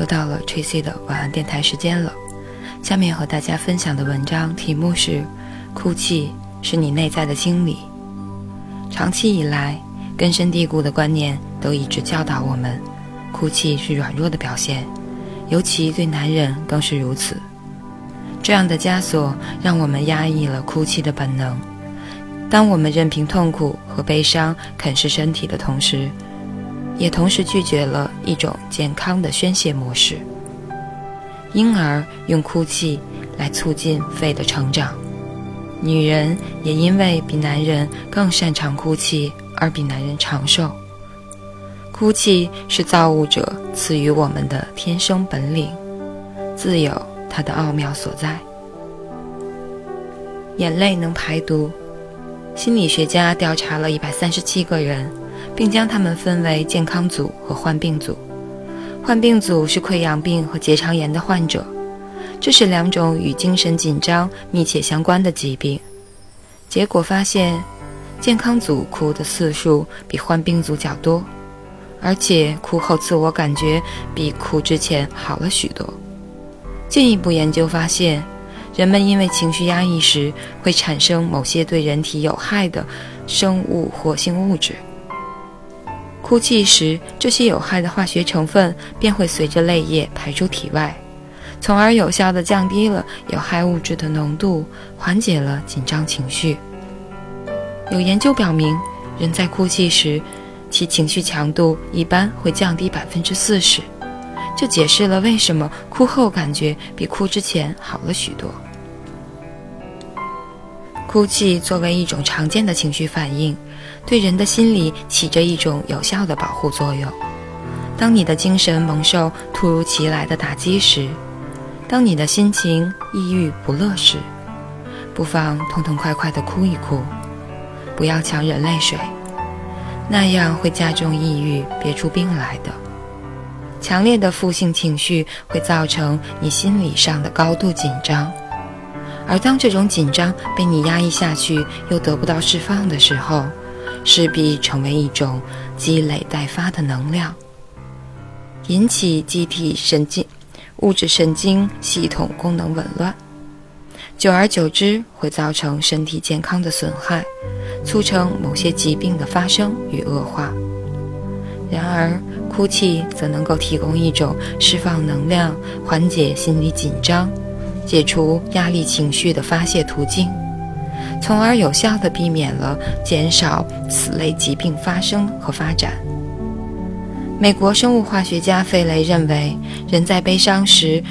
又到了 Tracy 的晚安电台时间了。下面和大家分享的文章题目是：哭泣是你内在的清理。长期以来，根深蒂固的观念都一直教导我们，哭泣是软弱的表现，尤其对男人更是如此。这样的枷锁让我们压抑了哭泣的本能。当我们任凭痛苦和悲伤啃噬身体的同时，也同时拒绝了一种健康的宣泄模式，因而用哭泣来促进肺的成长。女人也因为比男人更擅长哭泣而比男人长寿。哭泣是造物者赐予我们的天生本领，自有它的奥妙所在。眼泪能排毒。心理学家调查了一百三十七个人，并将他们分为健康组和患病组。患病组是溃疡病和结肠炎的患者，这是两种与精神紧张密切相关的疾病。结果发现，健康组哭的次数比患病组较多，而且哭后自我感觉比哭之前好了许多。进一步研究发现。人们因为情绪压抑时会产生某些对人体有害的生物活性物质，哭泣时这些有害的化学成分便会随着泪液排出体外，从而有效地降低了有害物质的浓度，缓解了紧张情绪。有研究表明，人在哭泣时，其情绪强度一般会降低百分之四十，这解释了为什么哭后感觉比哭之前好了许多。哭泣作为一种常见的情绪反应，对人的心理起着一种有效的保护作用。当你的精神蒙受突如其来的打击时，当你的心情抑郁不乐时，不妨痛痛快快地哭一哭，不要强忍泪水，那样会加重抑郁，憋出病来的。强烈的负性情绪会造成你心理上的高度紧张。而当这种紧张被你压抑下去，又得不到释放的时候，势必成为一种积累待发的能量，引起机体神经、物质神经系统功能紊乱，久而久之会造成身体健康的损害，促成某些疾病的发生与恶化。然而，哭泣则能够提供一种释放能量、缓解心理紧张。解除压力情绪的发泄途径，从而有效地避免了减少此类疾病发生和发展。美国生物化学家费雷认为，人在悲伤时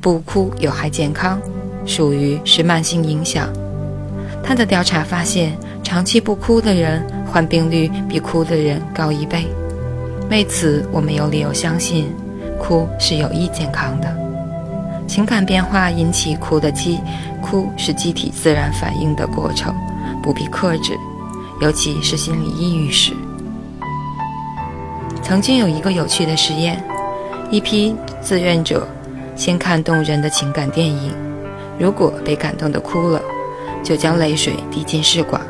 不哭有害健康，属于是慢性影响。他的调查发现，长期不哭的人患病率比哭的人高一倍。为此，我们有理由相信，哭是有益健康的。情感变化引起哭的机，哭是机体自然反应的过程，不必克制，尤其是心理抑郁时。曾经有一个有趣的实验，一批志愿者先看动人的情感电影，如果被感动的哭了，就将泪水滴进试管，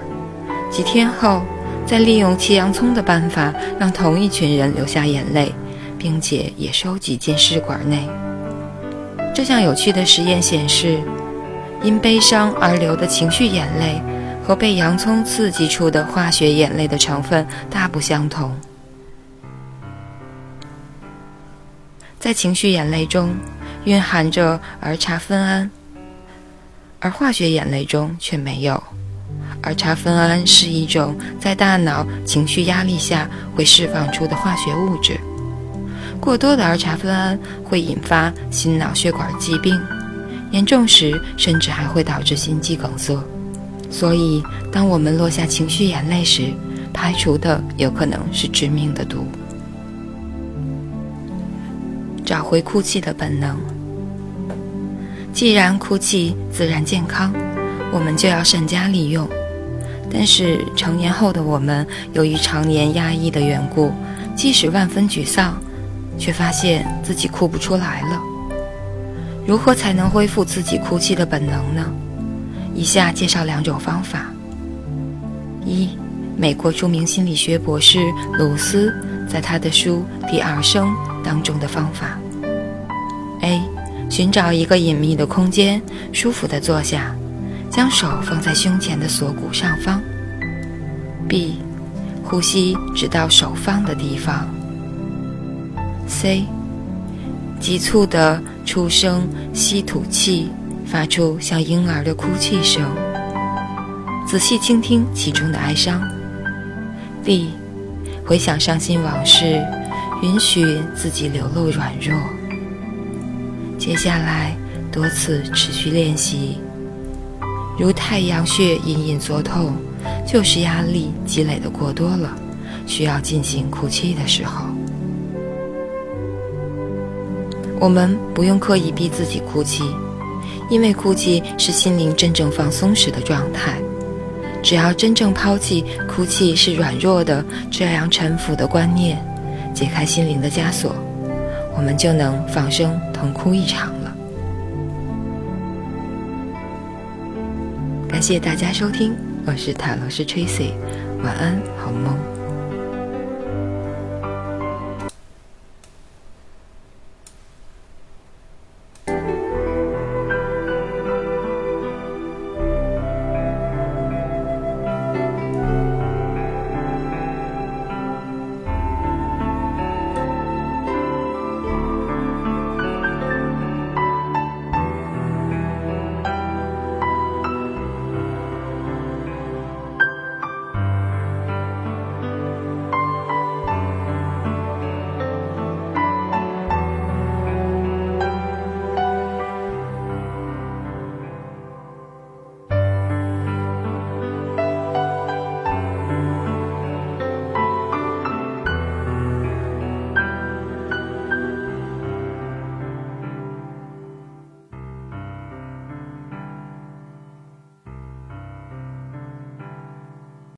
几天后再利用切洋葱的办法让同一群人流下眼泪，并且也收集进试管内。这项有趣的实验显示，因悲伤而流的情绪眼泪和被洋葱刺激出的化学眼泪的成分大不相同。在情绪眼泪中蕴含着儿茶酚胺，而化学眼泪中却没有。儿茶酚胺是一种在大脑情绪压力下会释放出的化学物质。过多的儿茶酚胺会引发心脑血管疾病，严重时甚至还会导致心肌梗塞。所以，当我们落下情绪眼泪时，排除的有可能是致命的毒。找回哭泣的本能。既然哭泣自然健康，我们就要善加利用。但是成年后的我们，由于常年压抑的缘故，即使万分沮丧。却发现自己哭不出来了。如何才能恢复自己哭泣的本能呢？以下介绍两种方法：一，美国著名心理学博士鲁斯在他的书《第二声》当中的方法。：A. 寻找一个隐秘的空间，舒服的坐下，将手放在胸前的锁骨上方。B. 呼吸直到手放的地方。C. 急促地出声吸吐气，发出像婴儿的哭泣声。仔细倾听其中的哀伤。D. 回想伤心往事，允许自己流露软弱。接下来多次持续练习，如太阳穴隐隐作痛，就是压力积累的过多了，需要进行哭泣的时候。我们不用刻意逼自己哭泣，因为哭泣是心灵真正放松时的状态。只要真正抛弃哭泣是软弱的这样陈腐的观念，解开心灵的枷锁，我们就能放声痛哭一场了。感谢大家收听，我是塔罗斯 Tracy，晚安，好梦。